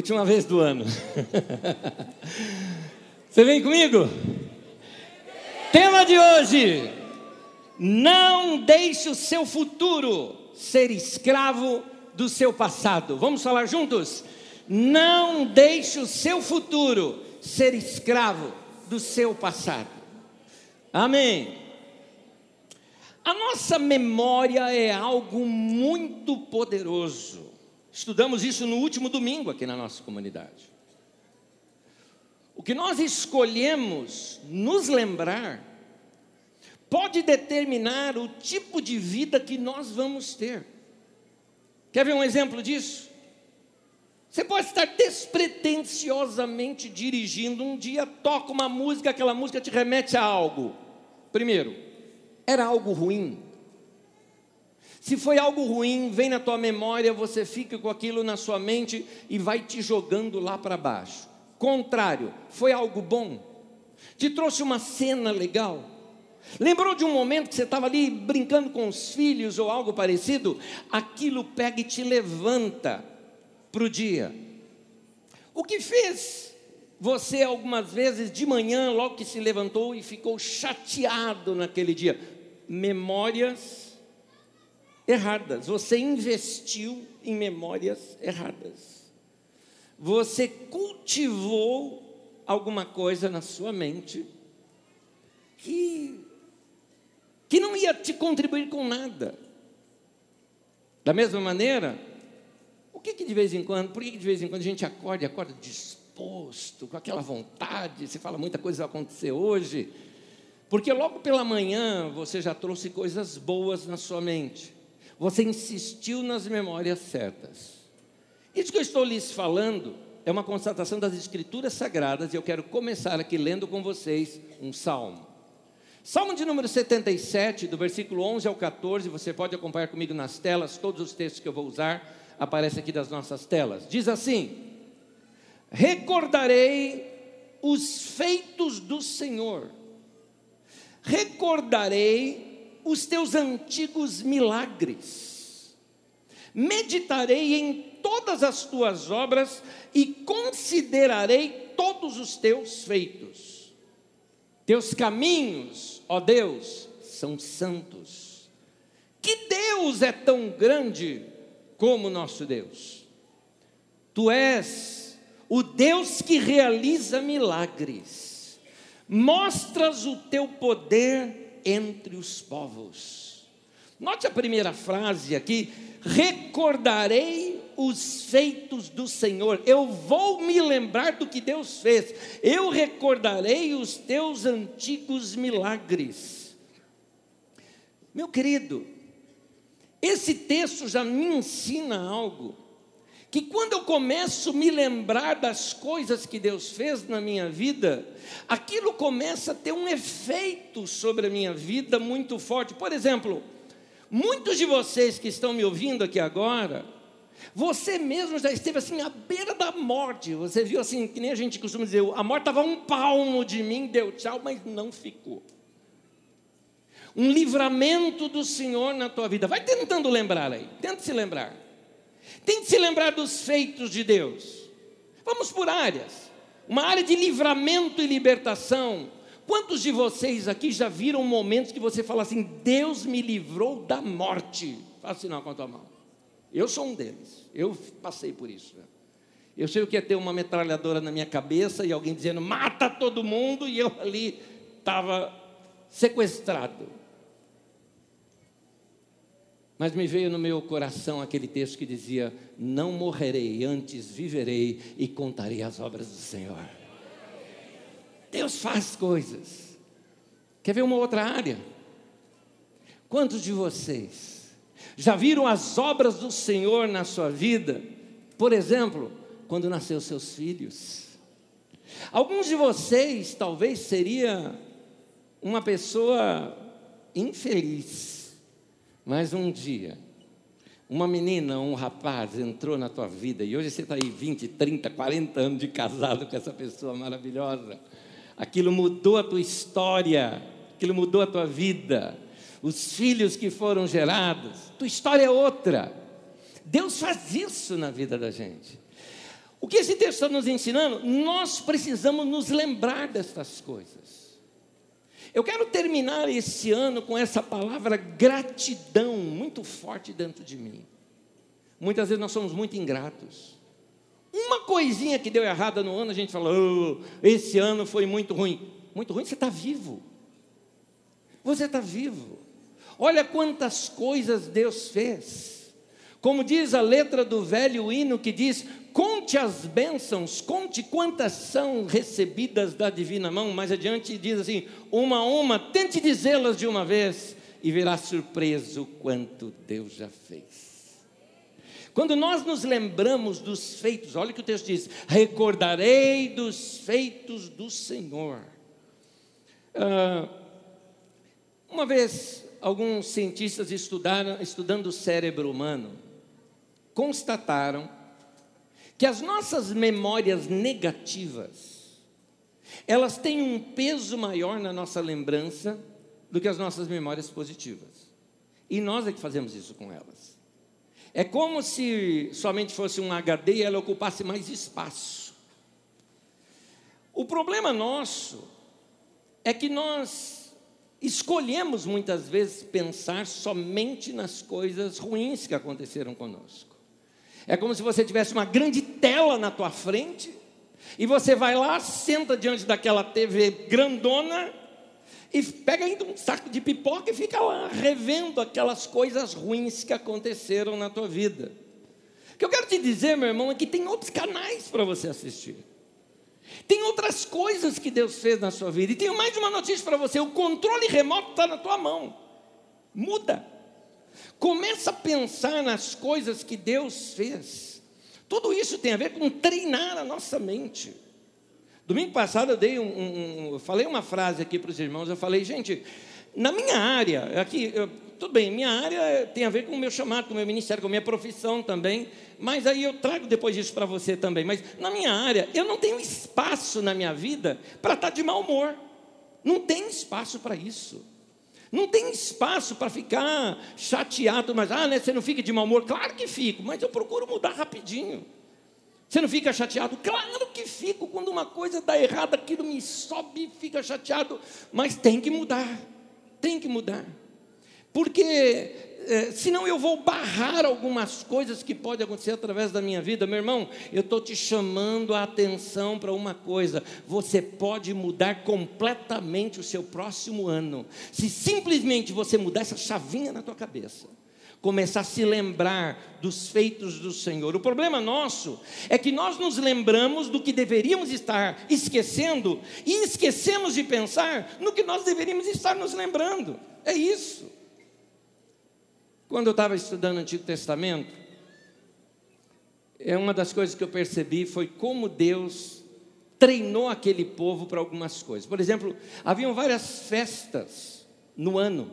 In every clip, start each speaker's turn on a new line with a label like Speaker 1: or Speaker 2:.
Speaker 1: Última vez do ano. Você vem comigo? Tema de hoje: Não deixe o seu futuro ser escravo do seu passado. Vamos falar juntos? Não deixe o seu futuro ser escravo do seu passado. Amém. A nossa memória é algo muito poderoso. Estudamos isso no último domingo aqui na nossa comunidade. O que nós escolhemos nos lembrar pode determinar o tipo de vida que nós vamos ter. Quer ver um exemplo disso? Você pode estar despretensiosamente dirigindo, um dia toca uma música, aquela música te remete a algo. Primeiro, era algo ruim. Se foi algo ruim, vem na tua memória, você fica com aquilo na sua mente e vai te jogando lá para baixo. Contrário, foi algo bom. Te trouxe uma cena legal. Lembrou de um momento que você estava ali brincando com os filhos ou algo parecido? Aquilo pega e te levanta para o dia. O que fez você algumas vezes de manhã, logo que se levantou e ficou chateado naquele dia? Memórias erradas. Você investiu em memórias erradas. Você cultivou alguma coisa na sua mente que, que não ia te contribuir com nada. Da mesma maneira, o que, que de vez em quando, por que, que de vez em quando a gente acorda e acorda disposto, com aquela vontade, você fala muita coisa vai acontecer hoje, porque logo pela manhã você já trouxe coisas boas na sua mente você insistiu nas memórias certas. Isso que eu estou lhes falando é uma constatação das Escrituras Sagradas e eu quero começar aqui lendo com vocês um salmo. Salmo de número 77, do versículo 11 ao 14, você pode acompanhar comigo nas telas, todos os textos que eu vou usar aparecem aqui das nossas telas. Diz assim: Recordarei os feitos do Senhor, recordarei os teus antigos milagres. Meditarei em todas as tuas obras e considerarei todos os teus feitos. Teus caminhos, ó Deus, são santos. Que Deus é tão grande como nosso Deus? Tu és o Deus que realiza milagres, mostras o teu poder entre os povos. Note a primeira frase aqui: recordarei os feitos do Senhor. Eu vou me lembrar do que Deus fez. Eu recordarei os teus antigos milagres. Meu querido, esse texto já me ensina algo que quando eu começo a me lembrar das coisas que Deus fez na minha vida, aquilo começa a ter um efeito sobre a minha vida muito forte. Por exemplo, muitos de vocês que estão me ouvindo aqui agora, você mesmo já esteve assim à beira da morte. Você viu assim, que nem a gente costuma dizer, a morte estava um palmo de mim, deu tchau, mas não ficou. Um livramento do Senhor na tua vida. Vai tentando lembrar aí, tenta se lembrar. Tem que se lembrar dos feitos de Deus. Vamos por áreas. Uma área de livramento e libertação. Quantos de vocês aqui já viram momentos que você fala assim: Deus me livrou da morte? Faça sinal com a tua mão. Eu sou um deles. Eu passei por isso. Eu sei o que é ter uma metralhadora na minha cabeça e alguém dizendo mata todo mundo e eu ali estava sequestrado. Mas me veio no meu coração aquele texto que dizia: Não morrerei, antes viverei e contarei as obras do Senhor. Deus faz coisas. Quer ver uma outra área? Quantos de vocês já viram as obras do Senhor na sua vida? Por exemplo, quando nasceu seus filhos. Alguns de vocês talvez seria uma pessoa infeliz mas um dia, uma menina, um rapaz entrou na tua vida e hoje você está aí 20, 30, 40 anos de casado com essa pessoa maravilhosa. Aquilo mudou a tua história, aquilo mudou a tua vida. Os filhos que foram gerados, tua história é outra. Deus faz isso na vida da gente. O que esse texto está nos ensinando? Nós precisamos nos lembrar destas coisas. Eu quero terminar esse ano com essa palavra gratidão muito forte dentro de mim. Muitas vezes nós somos muito ingratos. Uma coisinha que deu errada no ano, a gente fala, oh, esse ano foi muito ruim. Muito ruim, você está vivo. Você está vivo. Olha quantas coisas Deus fez. Como diz a letra do velho hino que diz: Conte as bênçãos, conte quantas são recebidas da divina mão. Mais adiante diz assim: uma a uma, tente dizê-las de uma vez e verá surpreso quanto Deus já fez. Quando nós nos lembramos dos feitos, olha o que o texto diz: recordarei dos feitos do Senhor. Ah, uma vez, alguns cientistas estudaram, estudando o cérebro humano, constataram que as nossas memórias negativas, elas têm um peso maior na nossa lembrança do que as nossas memórias positivas. E nós é que fazemos isso com elas. É como se somente fosse um HD e ela ocupasse mais espaço. O problema nosso é que nós escolhemos muitas vezes pensar somente nas coisas ruins que aconteceram conosco. É como se você tivesse uma grande tela na tua frente e você vai lá, senta diante daquela TV grandona e pega ainda um saco de pipoca e fica lá revendo aquelas coisas ruins que aconteceram na tua vida. O que eu quero te dizer, meu irmão, é que tem outros canais para você assistir. Tem outras coisas que Deus fez na sua vida. E tenho mais uma notícia para você: o controle remoto está na tua mão. Muda. Começa a pensar nas coisas que Deus fez. Tudo isso tem a ver com treinar a nossa mente. Domingo passado eu dei um, um, um falei uma frase aqui para os irmãos. Eu falei, gente, na minha área, aqui, eu, tudo bem, minha área tem a ver com o meu chamado, com o meu ministério, com a minha profissão também. Mas aí eu trago depois disso para você também. Mas na minha área, eu não tenho espaço na minha vida para estar tá de mau humor. Não tem espaço para isso. Não tem espaço para ficar chateado, mas ah, né, você não fica de mau humor? Claro que fico, mas eu procuro mudar rapidinho. Você não fica chateado? Claro que fico. Quando uma coisa dá errada, aquilo me sobe, fica chateado. Mas tem que mudar. Tem que mudar. Porque é, senão eu vou barrar algumas coisas que podem acontecer através da minha vida. Meu irmão, eu estou te chamando a atenção para uma coisa: você pode mudar completamente o seu próximo ano, se simplesmente você mudar essa chavinha na tua cabeça começar a se lembrar dos feitos do Senhor. O problema nosso é que nós nos lembramos do que deveríamos estar esquecendo e esquecemos de pensar no que nós deveríamos estar nos lembrando. É isso. Quando eu estava estudando o Antigo Testamento, é uma das coisas que eu percebi foi como Deus treinou aquele povo para algumas coisas. Por exemplo, haviam várias festas no ano.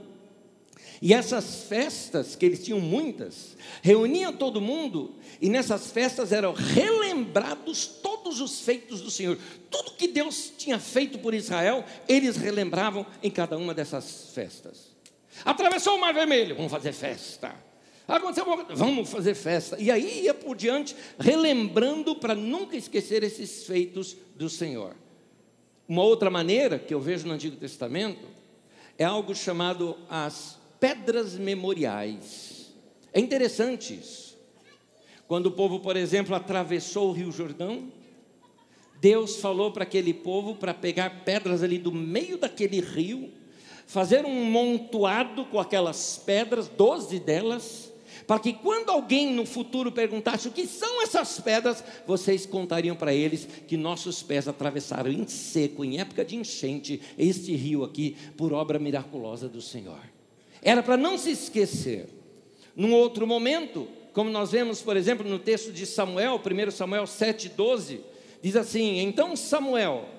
Speaker 1: E essas festas, que eles tinham muitas, reuniam todo mundo, e nessas festas eram relembrados todos os feitos do Senhor. Tudo que Deus tinha feito por Israel, eles relembravam em cada uma dessas festas. Atravessou o Mar Vermelho, vamos fazer festa. Aconteceu uma coisa, vamos fazer festa. E aí ia por diante, relembrando para nunca esquecer esses feitos do Senhor. Uma outra maneira que eu vejo no Antigo Testamento é algo chamado as pedras memoriais. É interessante isso. Quando o povo, por exemplo, atravessou o Rio Jordão, Deus falou para aquele povo para pegar pedras ali do meio daquele rio, fazer um montoado com aquelas pedras, doze delas, para que quando alguém no futuro perguntasse o que são essas pedras, vocês contariam para eles que nossos pés atravessaram em seco, em época de enchente, este rio aqui, por obra miraculosa do Senhor. Era para não se esquecer. Num outro momento, como nós vemos, por exemplo, no texto de Samuel, 1 Samuel 7,12, diz assim: Então Samuel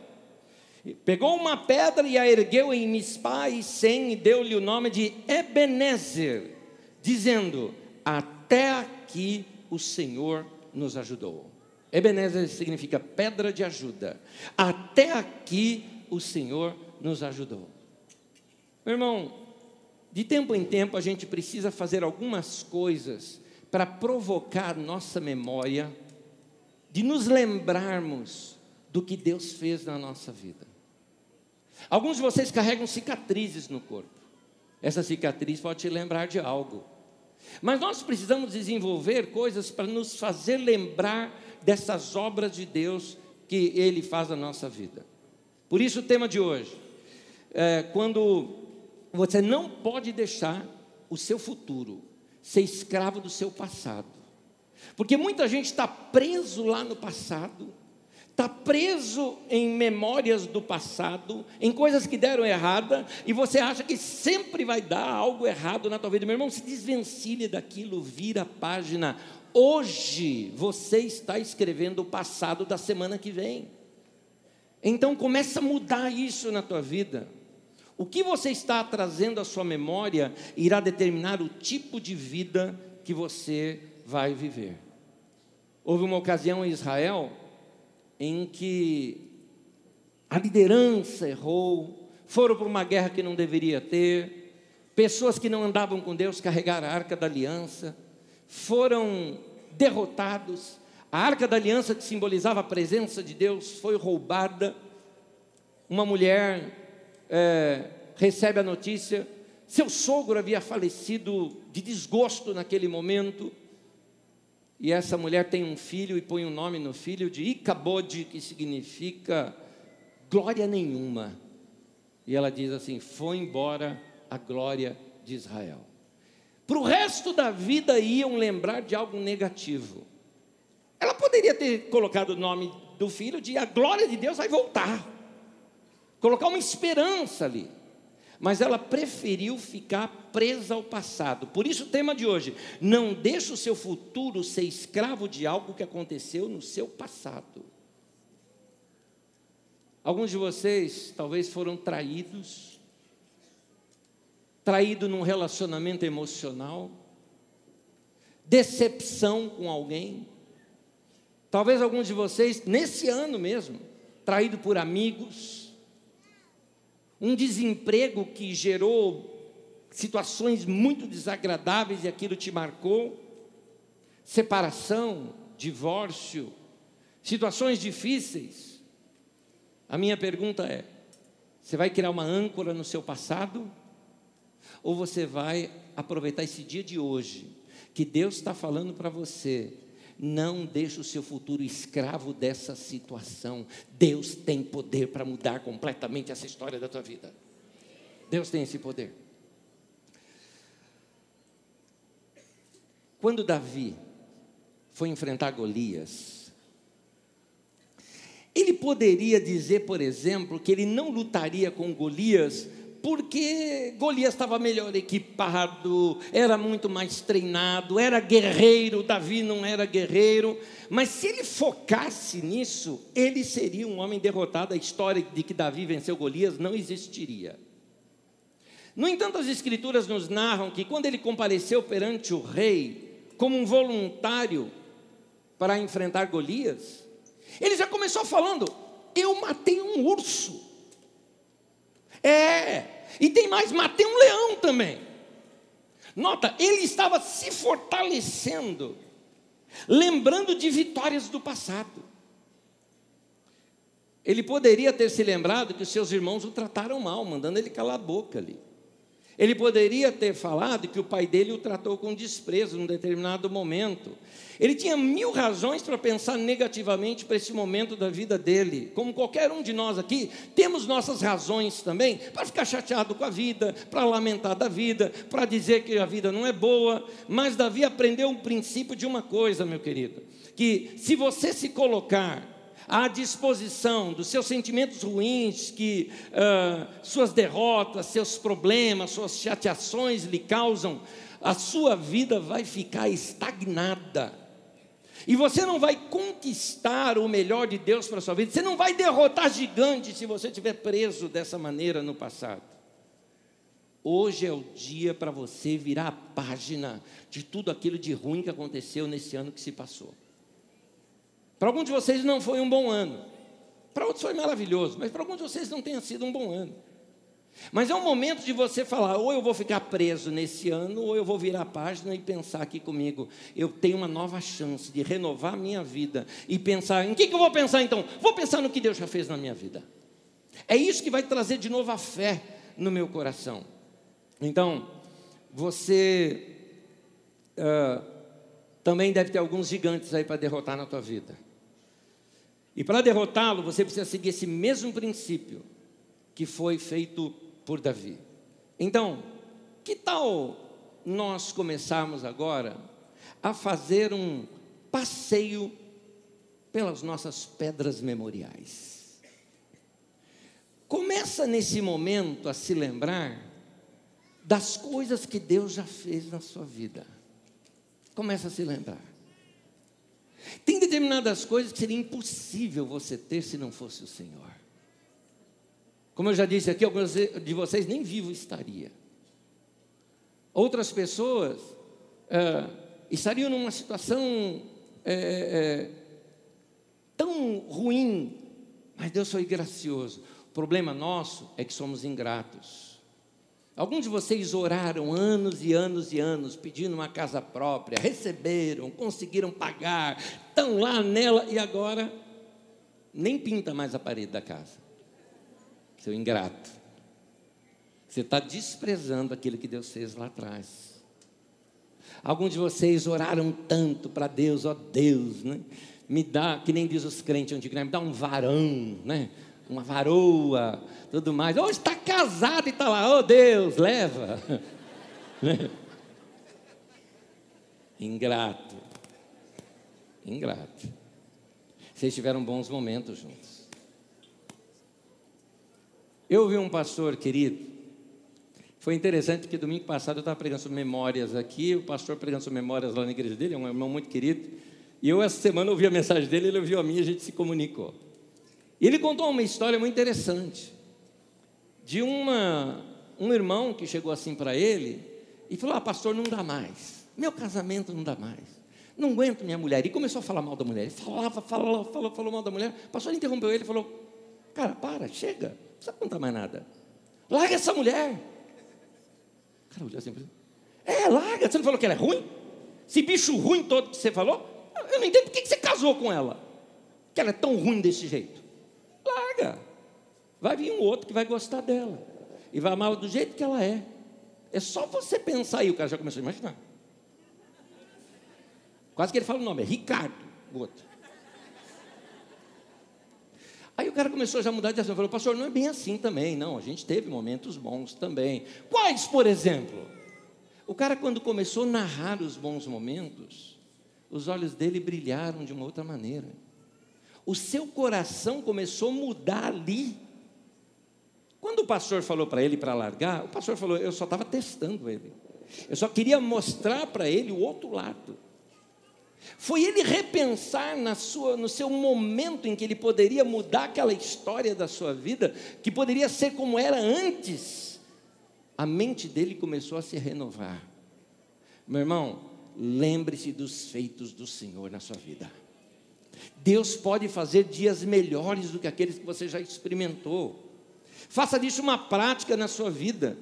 Speaker 1: pegou uma pedra e a ergueu em Mispá e Sem e deu-lhe o nome de Ebenezer, dizendo: Até aqui o Senhor nos ajudou. Ebenezer significa pedra de ajuda. Até aqui o Senhor nos ajudou. Meu irmão, de tempo em tempo a gente precisa fazer algumas coisas para provocar nossa memória de nos lembrarmos do que Deus fez na nossa vida. Alguns de vocês carregam cicatrizes no corpo. Essa cicatriz pode te lembrar de algo. Mas nós precisamos desenvolver coisas para nos fazer lembrar dessas obras de Deus que Ele faz na nossa vida. Por isso, o tema de hoje é quando você não pode deixar o seu futuro ser escravo do seu passado. Porque muita gente está preso lá no passado, está preso em memórias do passado, em coisas que deram errada, e você acha que sempre vai dar algo errado na tua vida. Meu irmão, se desvencilhe daquilo, vira a página. Hoje você está escrevendo o passado da semana que vem. Então começa a mudar isso na tua vida. O que você está trazendo à sua memória irá determinar o tipo de vida que você vai viver. Houve uma ocasião em Israel em que a liderança errou, foram para uma guerra que não deveria ter, pessoas que não andavam com Deus carregaram a arca da aliança, foram derrotados, a arca da aliança que simbolizava a presença de Deus foi roubada. Uma mulher é, recebe a notícia: seu sogro havia falecido de desgosto naquele momento. E essa mulher tem um filho e põe o um nome no filho de Icabode, que significa glória nenhuma. E ela diz assim: foi embora a glória de Israel. Para o resto da vida iam lembrar de algo negativo. Ela poderia ter colocado o nome do filho de a glória de Deus vai voltar. Colocar uma esperança ali. Mas ela preferiu ficar presa ao passado. Por isso o tema de hoje, não deixe o seu futuro ser escravo de algo que aconteceu no seu passado. Alguns de vocês talvez foram traídos, traído num relacionamento emocional, decepção com alguém, Talvez alguns de vocês, nesse ano mesmo, traído por amigos, um desemprego que gerou situações muito desagradáveis e aquilo te marcou, separação, divórcio, situações difíceis. A minha pergunta é: você vai criar uma âncora no seu passado? Ou você vai aproveitar esse dia de hoje, que Deus está falando para você, não deixe o seu futuro escravo dessa situação. Deus tem poder para mudar completamente essa história da tua vida. Deus tem esse poder. Quando Davi foi enfrentar Golias, ele poderia dizer, por exemplo, que ele não lutaria com Golias porque Golias estava melhor equipado, era muito mais treinado, era guerreiro, Davi não era guerreiro, mas se ele focasse nisso, ele seria um homem derrotado. A história de que Davi venceu Golias não existiria. No entanto, as Escrituras nos narram que quando ele compareceu perante o rei, como um voluntário para enfrentar Golias, ele já começou falando: Eu matei um urso. É, e tem mais, matei um leão também. Nota, ele estava se fortalecendo, lembrando de vitórias do passado. Ele poderia ter se lembrado que os seus irmãos o trataram mal, mandando ele calar a boca ali. Ele poderia ter falado que o pai dele o tratou com desprezo num determinado momento. Ele tinha mil razões para pensar negativamente para esse momento da vida dele. Como qualquer um de nós aqui, temos nossas razões também para ficar chateado com a vida, para lamentar da vida, para dizer que a vida não é boa. Mas Davi aprendeu um princípio de uma coisa, meu querido: que se você se colocar à disposição dos seus sentimentos ruins, que uh, suas derrotas, seus problemas, suas chateações lhe causam, a sua vida vai ficar estagnada. E você não vai conquistar o melhor de Deus para a sua vida. Você não vai derrotar gigantes se você estiver preso dessa maneira no passado. Hoje é o dia para você virar a página de tudo aquilo de ruim que aconteceu nesse ano que se passou. Para alguns de vocês não foi um bom ano. Para outros foi maravilhoso, mas para alguns de vocês não tenha sido um bom ano. Mas é um momento de você falar: ou eu vou ficar preso nesse ano, ou eu vou virar a página e pensar aqui comigo. Eu tenho uma nova chance de renovar a minha vida e pensar: em que, que eu vou pensar então? Vou pensar no que Deus já fez na minha vida. É isso que vai trazer de novo a fé no meu coração. Então, você uh, também deve ter alguns gigantes aí para derrotar na tua vida. E para derrotá-lo, você precisa seguir esse mesmo princípio que foi feito por Davi. Então, que tal nós começarmos agora a fazer um passeio pelas nossas pedras memoriais? Começa nesse momento a se lembrar das coisas que Deus já fez na sua vida. Começa a se lembrar. Tem determinadas coisas que seria impossível você ter se não fosse o Senhor. Como eu já disse aqui, alguns de vocês nem vivo estaria. Outras pessoas é, estariam numa situação é, é, tão ruim, mas Deus foi gracioso. O problema nosso é que somos ingratos. Alguns de vocês oraram anos e anos e anos pedindo uma casa própria, receberam, conseguiram pagar, estão lá nela e agora nem pinta mais a parede da casa seu ingrato. Você está desprezando aquilo que Deus fez lá atrás. Alguns de vocês oraram tanto para Deus, ó Deus, né? Me dá, que nem diz os crentes me dá um varão, né? Uma varoa, tudo mais. Hoje está casado e está lá, ó Deus, leva. Né? Ingrato. Ingrato. Vocês tiveram bons momentos juntos. Eu ouvi um pastor querido, foi interessante que domingo passado eu estava pregando sobre memórias aqui, o pastor pregando sobre memórias lá na igreja dele, é um irmão muito querido, e eu essa semana ouvi a mensagem dele, ele ouviu a minha, a gente se comunicou. E ele contou uma história muito interessante, de uma, um irmão que chegou assim para ele, e falou, ah pastor, não dá mais, meu casamento não dá mais, não aguento minha mulher, e começou a falar mal da mulher, ele falava, falava, falou, falou mal da mulher, o pastor interrompeu ele e falou, cara, para, chega, não precisa contar mais nada. Larga essa mulher. O cara olhou assim para É, larga. Você não falou que ela é ruim? Esse bicho ruim todo que você falou? Eu não entendo por que você casou com ela. Que ela é tão ruim desse jeito. Vai vir um outro que vai gostar dela. E vai amar do jeito que ela é. É só você pensar aí. O cara já começou a imaginar. Quase que ele fala o nome. É Ricardo. O outro. Aí o cara começou já a mudar de ação, falou, pastor, não é bem assim também, não, a gente teve momentos bons também. Quais, por exemplo? O cara, quando começou a narrar os bons momentos, os olhos dele brilharam de uma outra maneira. O seu coração começou a mudar ali. Quando o pastor falou para ele para largar, o pastor falou: Eu só estava testando ele. Eu só queria mostrar para ele o outro lado. Foi ele repensar na sua, no seu momento em que ele poderia mudar aquela história da sua vida, que poderia ser como era antes. A mente dele começou a se renovar. Meu irmão, lembre-se dos feitos do Senhor na sua vida. Deus pode fazer dias melhores do que aqueles que você já experimentou. Faça disso uma prática na sua vida.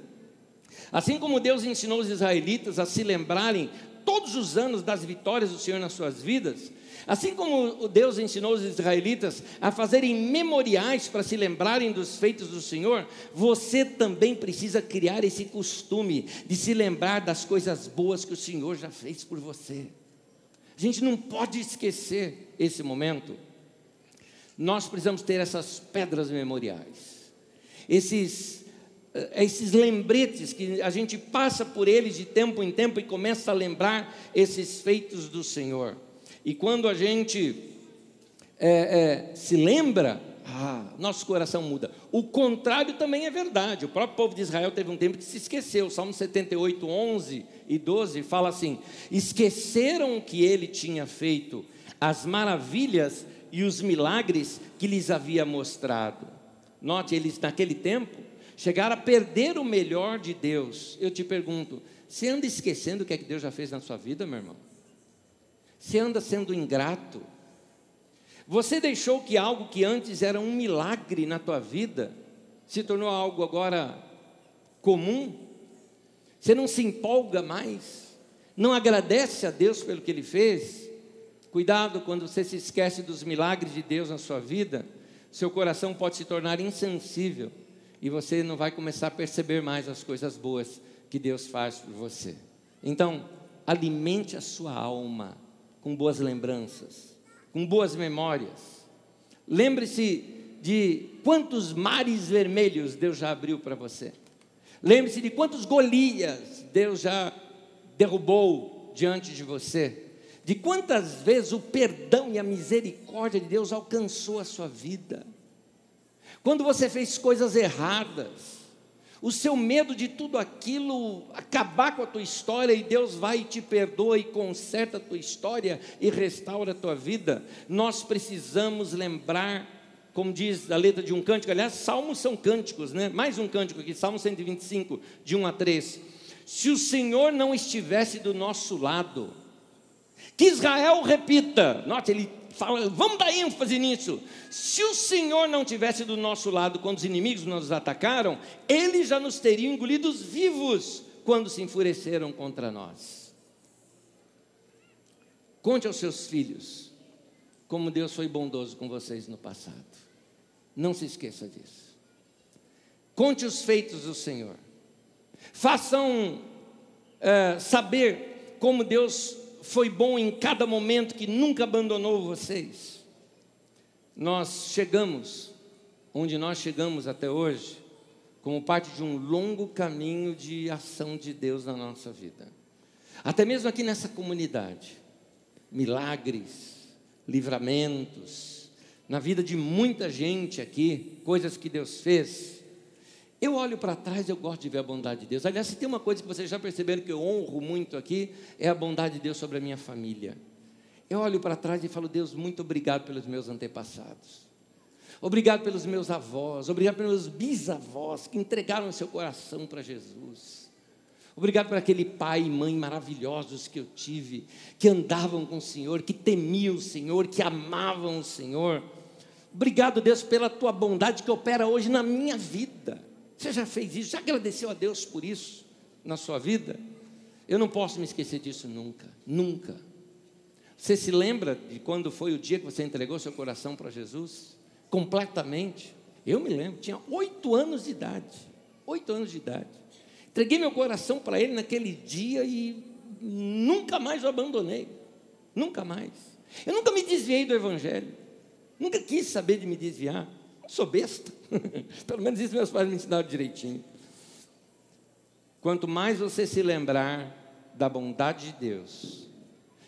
Speaker 1: Assim como Deus ensinou os israelitas a se lembrarem todos os anos das vitórias do Senhor nas suas vidas, assim como Deus ensinou os israelitas a fazerem memoriais para se lembrarem dos feitos do Senhor, você também precisa criar esse costume de se lembrar das coisas boas que o Senhor já fez por você. A gente não pode esquecer esse momento. Nós precisamos ter essas pedras memoriais, esses é esses lembretes que a gente passa por eles de tempo em tempo e começa a lembrar esses feitos do Senhor. E quando a gente é, é, se lembra, ah, nosso coração muda. O contrário também é verdade. O próprio povo de Israel teve um tempo que se esqueceu. Salmo 78, 11 e 12 fala assim: esqueceram o que ele tinha feito, as maravilhas e os milagres que lhes havia mostrado. Note, eles naquele tempo chegar a perder o melhor de Deus, eu te pergunto: você anda esquecendo o que é que Deus já fez na sua vida, meu irmão? Você anda sendo ingrato? Você deixou que algo que antes era um milagre na tua vida se tornou algo agora comum? Você não se empolga mais? Não agradece a Deus pelo que Ele fez? Cuidado quando você se esquece dos milagres de Deus na sua vida, seu coração pode se tornar insensível e você não vai começar a perceber mais as coisas boas que Deus faz por você. Então, alimente a sua alma com boas lembranças, com boas memórias. Lembre-se de quantos mares vermelhos Deus já abriu para você. Lembre-se de quantos Golias Deus já derrubou diante de você. De quantas vezes o perdão e a misericórdia de Deus alcançou a sua vida. Quando você fez coisas erradas, o seu medo de tudo aquilo acabar com a tua história e Deus vai e te perdoa e conserta a tua história e restaura a tua vida, nós precisamos lembrar, como diz a letra de um cântico, aliás, salmos são cânticos, né? Mais um cântico aqui, Salmo 125, de 1 a 3. Se o Senhor não estivesse do nosso lado, que Israel repita, note, ele fala, vamos dar ênfase nisso. Se o Senhor não tivesse do nosso lado quando os inimigos nos atacaram, ele já nos teria engolidos vivos quando se enfureceram contra nós. Conte aos seus filhos como Deus foi bondoso com vocês no passado. Não se esqueça disso. Conte os feitos do Senhor. Façam é, saber como Deus foi bom em cada momento, que nunca abandonou vocês. Nós chegamos onde nós chegamos até hoje, como parte de um longo caminho de ação de Deus na nossa vida. Até mesmo aqui nessa comunidade, milagres, livramentos, na vida de muita gente aqui, coisas que Deus fez. Eu olho para trás eu gosto de ver a bondade de Deus. Aliás, se tem uma coisa que vocês já perceberam que eu honro muito aqui, é a bondade de Deus sobre a minha família. Eu olho para trás e falo, Deus, muito obrigado pelos meus antepassados. Obrigado pelos meus avós, obrigado pelos meus bisavós que entregaram seu coração para Jesus. Obrigado por aquele pai e mãe maravilhosos que eu tive, que andavam com o Senhor, que temiam o Senhor, que amavam o Senhor. Obrigado, Deus, pela tua bondade que opera hoje na minha vida. Você já fez isso? Já agradeceu a Deus por isso na sua vida? Eu não posso me esquecer disso nunca, nunca. Você se lembra de quando foi o dia que você entregou seu coração para Jesus? Completamente. Eu me lembro, tinha oito anos de idade. Oito anos de idade. Entreguei meu coração para Ele naquele dia e nunca mais o abandonei. Nunca mais. Eu nunca me desviei do Evangelho. Nunca quis saber de me desviar. Não sou besta. Pelo menos isso meus pais me ensinaram direitinho. Quanto mais você se lembrar da bondade de Deus,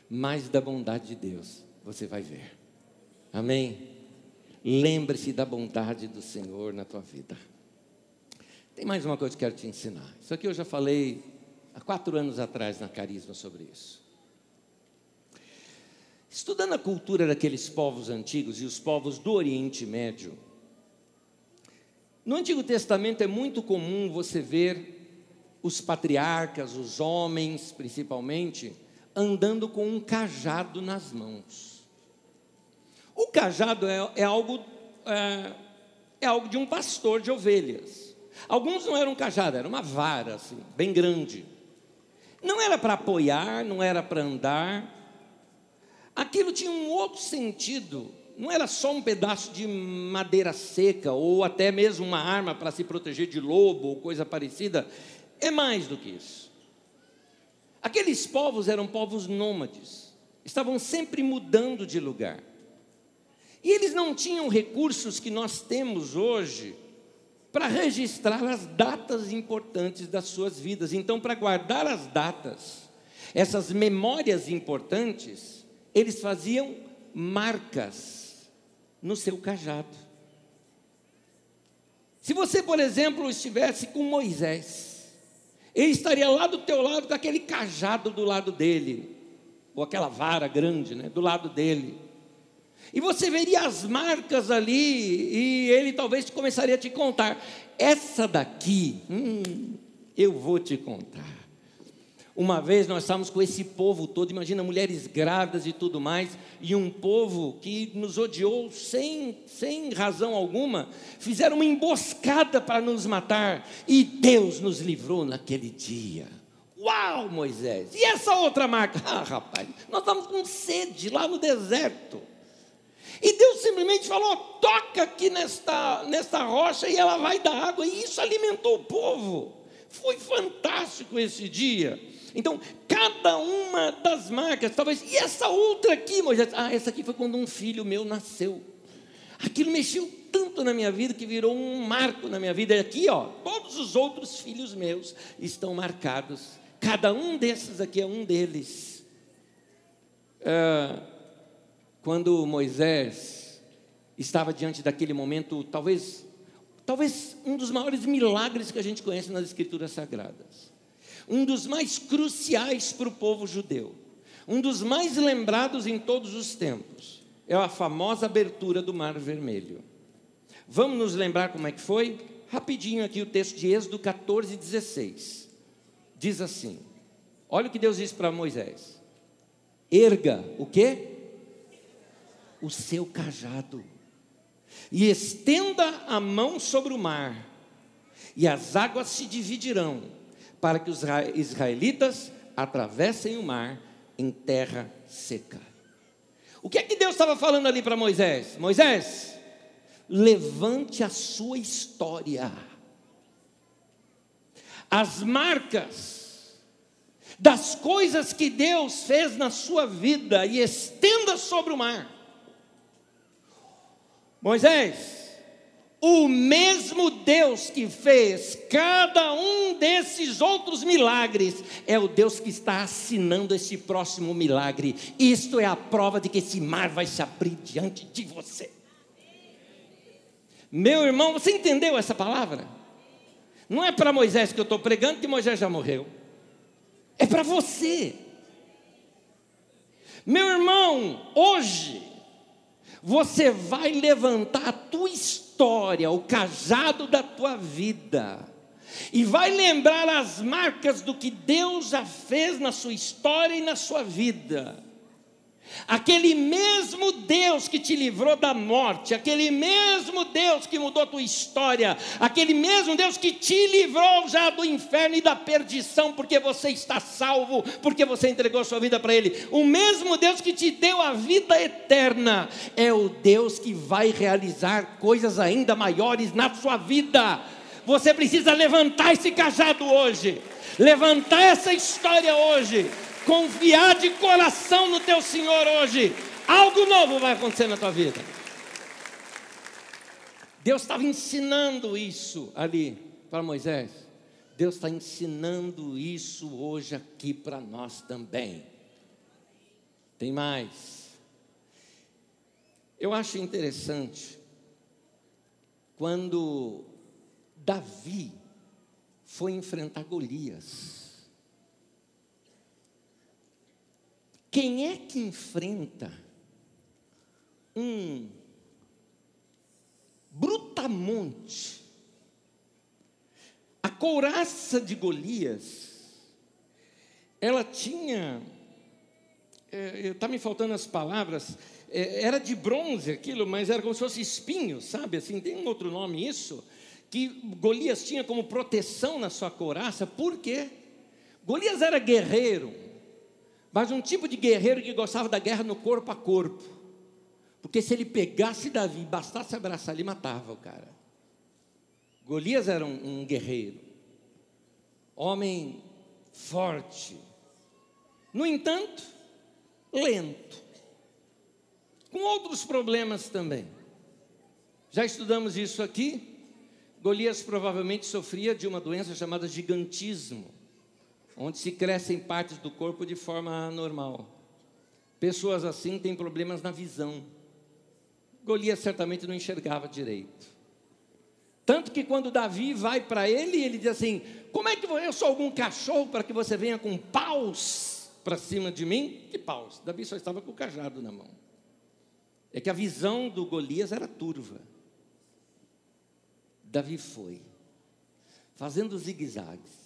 Speaker 1: mais da bondade de Deus você vai ver. Amém? Lembre-se da bondade do Senhor na tua vida. Tem mais uma coisa que eu quero te ensinar. Isso aqui eu já falei há quatro anos atrás na Carisma sobre isso. Estudando a cultura daqueles povos antigos e os povos do Oriente Médio, no Antigo Testamento é muito comum você ver os patriarcas, os homens principalmente, andando com um cajado nas mãos. O cajado é, é algo é, é, algo de um pastor de ovelhas. Alguns não eram cajado, era uma vara assim, bem grande. Não era para apoiar, não era para andar. Aquilo tinha um outro sentido não era só um pedaço de madeira seca ou até mesmo uma arma para se proteger de lobo ou coisa parecida. É mais do que isso. Aqueles povos eram povos nômades, estavam sempre mudando de lugar. E eles não tinham recursos que nós temos hoje para registrar as datas importantes das suas vidas. Então, para guardar as datas, essas memórias importantes, eles faziam marcas no seu cajado. Se você, por exemplo, estivesse com Moisés, ele estaria lá do teu lado com aquele cajado do lado dele, ou aquela vara grande, né, do lado dele. E você veria as marcas ali, e ele talvez começaria a te contar. Essa daqui, hum, eu vou te contar. Uma vez nós estávamos com esse povo todo, imagina mulheres grávidas e tudo mais, e um povo que nos odiou sem, sem razão alguma, fizeram uma emboscada para nos matar, e Deus nos livrou naquele dia. Uau, Moisés! E essa outra marca? Ah, rapaz, nós estávamos com sede lá no deserto. E Deus simplesmente falou: toca aqui nesta, nesta rocha e ela vai dar água. E isso alimentou o povo. Foi fantástico esse dia. Então, cada uma das marcas, talvez, e essa outra aqui, Moisés? Ah, essa aqui foi quando um filho meu nasceu. Aquilo mexeu tanto na minha vida que virou um marco na minha vida. E aqui, ó, todos os outros filhos meus estão marcados. Cada um desses aqui é um deles. É, quando Moisés estava diante daquele momento, talvez, talvez um dos maiores milagres que a gente conhece nas Escrituras Sagradas um dos mais cruciais para o povo judeu, um dos mais lembrados em todos os tempos, é a famosa abertura do Mar Vermelho. Vamos nos lembrar como é que foi? Rapidinho aqui o texto de Êxodo 14, 16. Diz assim: olha o que Deus disse para Moisés: erga o quê? O seu cajado, e estenda a mão sobre o mar, e as águas se dividirão, para que os israelitas atravessem o mar em terra seca. O que é que Deus estava falando ali para Moisés? Moisés, levante a sua história. As marcas das coisas que Deus fez na sua vida e estenda sobre o mar. Moisés, o mesmo Deus que fez cada um desses outros milagres é o Deus que está assinando esse próximo milagre. Isto é a prova de que esse mar vai se abrir diante de você. Meu irmão, você entendeu essa palavra? Não é para Moisés que eu estou pregando, que Moisés já morreu. É para você. Meu irmão, hoje, você vai levantar a tua história, o cajado da tua vida, e vai lembrar as marcas do que Deus já fez na sua história e na sua vida. Aquele mesmo Deus que te livrou da morte, aquele mesmo Deus que mudou tua história, aquele mesmo Deus que te livrou já do inferno e da perdição, porque você está salvo, porque você entregou sua vida para Ele. O mesmo Deus que te deu a vida eterna, é o Deus que vai realizar coisas ainda maiores na sua vida. Você precisa levantar esse cajado hoje, levantar essa história hoje confiar de coração no teu Senhor hoje, algo novo vai acontecer na tua vida. Deus estava ensinando isso ali para Moisés. Deus está ensinando isso hoje aqui para nós também. Tem mais. Eu acho interessante quando Davi foi enfrentar Golias. Quem é que enfrenta um brutamonte? A couraça de Golias, ela tinha, está é, me faltando as palavras, é, era de bronze aquilo, mas era como se fosse espinho, sabe? Assim, tem um outro nome isso, que Golias tinha como proteção na sua couraça, por quê? Golias era guerreiro, mas um tipo de guerreiro que gostava da guerra no corpo a corpo. Porque se ele pegasse Davi, bastasse abraçar, ele matava o cara. Golias era um, um guerreiro, homem forte, no entanto, lento, com outros problemas também. Já estudamos isso aqui. Golias provavelmente sofria de uma doença chamada gigantismo onde se crescem partes do corpo de forma anormal. Pessoas assim têm problemas na visão. Golias certamente não enxergava direito. Tanto que quando Davi vai para ele, ele diz assim: Como é que eu sou algum cachorro para que você venha com paus para cima de mim? Que paus? Davi só estava com o cajado na mão. É que a visão do Golias era turva. Davi foi, fazendo zigue-zagues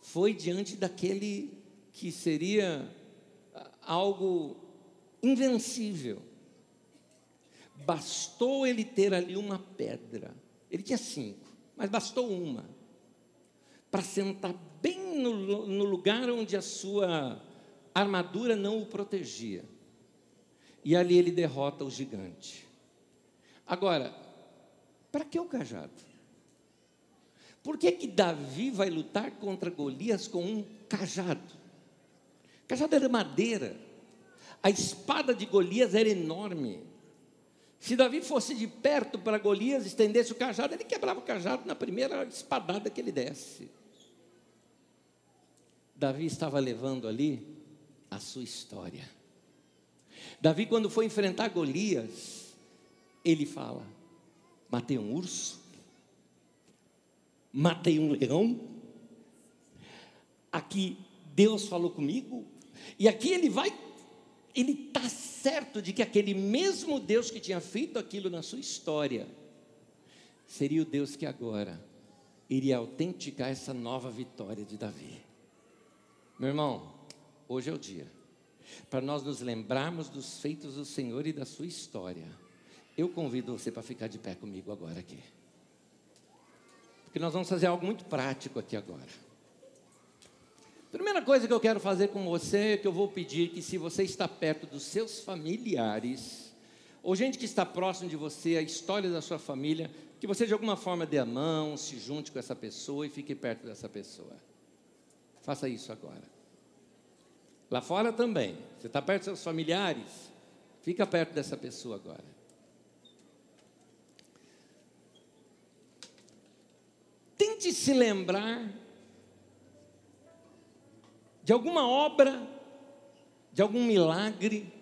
Speaker 1: foi diante daquele que seria algo invencível. Bastou ele ter ali uma pedra. Ele tinha cinco, mas bastou uma para sentar bem no, no lugar onde a sua armadura não o protegia. E ali ele derrota o gigante. Agora, para que o cajado? Por que, que Davi vai lutar contra Golias com um cajado? Cajado era madeira. A espada de Golias era enorme. Se Davi fosse de perto para Golias, estendesse o cajado, ele quebrava o cajado na primeira espadada que ele desse. Davi estava levando ali a sua história. Davi, quando foi enfrentar Golias, ele fala: matei um urso, matei um leão, aqui Deus falou comigo, e aqui ele vai, ele está certo de que aquele mesmo Deus que tinha feito aquilo na sua história, seria o Deus que agora iria autenticar essa nova vitória de Davi. Meu irmão, hoje é o dia para nós nos lembrarmos dos feitos do Senhor e da sua história. Eu convido você para ficar de pé comigo agora aqui. Porque nós vamos fazer algo muito prático aqui agora. Primeira coisa que eu quero fazer com você é que eu vou pedir que se você está perto dos seus familiares, ou gente que está próximo de você, a história da sua família, que você de alguma forma dê a mão, se junte com essa pessoa e fique perto dessa pessoa. Faça isso agora. Lá fora também. Você está perto dos seus familiares? Fica perto dessa pessoa agora. Tente se lembrar de alguma obra, de algum milagre,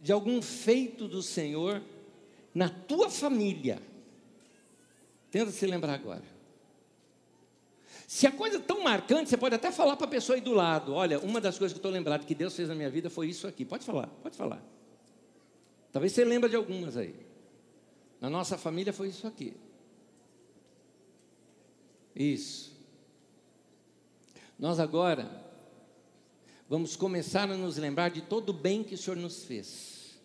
Speaker 1: de algum feito do Senhor na tua família. Tenta se lembrar agora. Se a coisa é tão marcante, você pode até falar para a pessoa aí do lado: olha, uma das coisas que eu estou lembrado que Deus fez na minha vida foi isso aqui. Pode falar, pode falar. Talvez você lembre de algumas aí. Na nossa família foi isso aqui. Isso. Nós agora vamos começar a nos lembrar de todo o bem que o Senhor nos fez.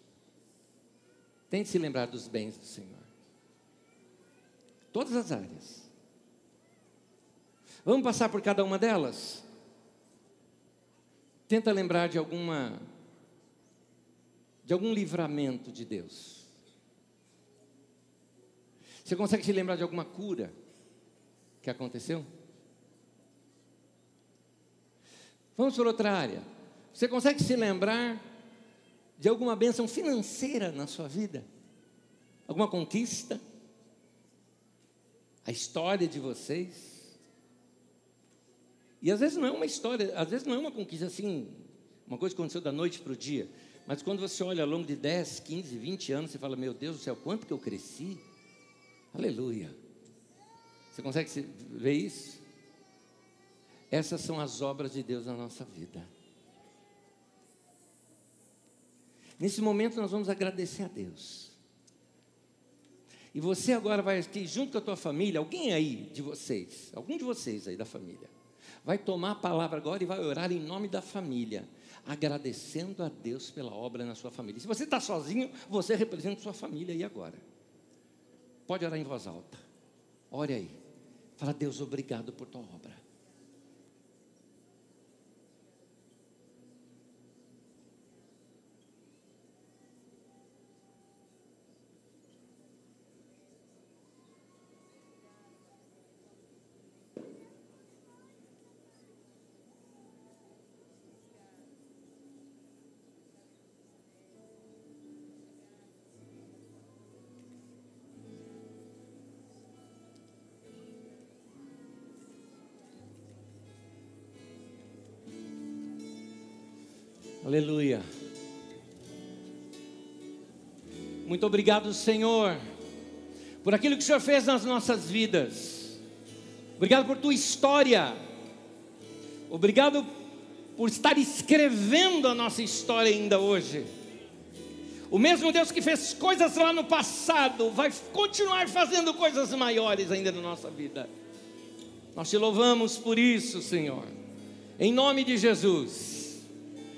Speaker 1: Tente se lembrar dos bens do Senhor. Todas as áreas. Vamos passar por cada uma delas? Tenta lembrar de alguma de algum livramento de Deus. Você consegue se lembrar de alguma cura que aconteceu? Vamos por outra área. Você consegue se lembrar de alguma bênção financeira na sua vida? Alguma conquista? A história de vocês? E às vezes não é uma história, às vezes não é uma conquista assim, uma coisa que aconteceu da noite para o dia. Mas quando você olha ao longo de 10, 15, 20 anos, você fala: Meu Deus do céu, quanto que eu cresci? Aleluia. Você consegue ver isso? Essas são as obras de Deus na nossa vida. Nesse momento nós vamos agradecer a Deus. E você agora vai aqui junto com a tua família, alguém aí de vocês, algum de vocês aí da família, vai tomar a palavra agora e vai orar em nome da família, agradecendo a Deus pela obra na sua família. Se você está sozinho, você representa sua família aí agora. Pode orar em voz alta. Ore aí. Fala, Deus, obrigado por tua obra. Aleluia. Muito obrigado, Senhor, por aquilo que o Senhor fez nas nossas vidas. Obrigado por tua história. Obrigado por estar escrevendo a nossa história ainda hoje. O mesmo Deus que fez coisas lá no passado, vai continuar fazendo coisas maiores ainda na nossa vida. Nós te louvamos por isso, Senhor. Em nome de Jesus.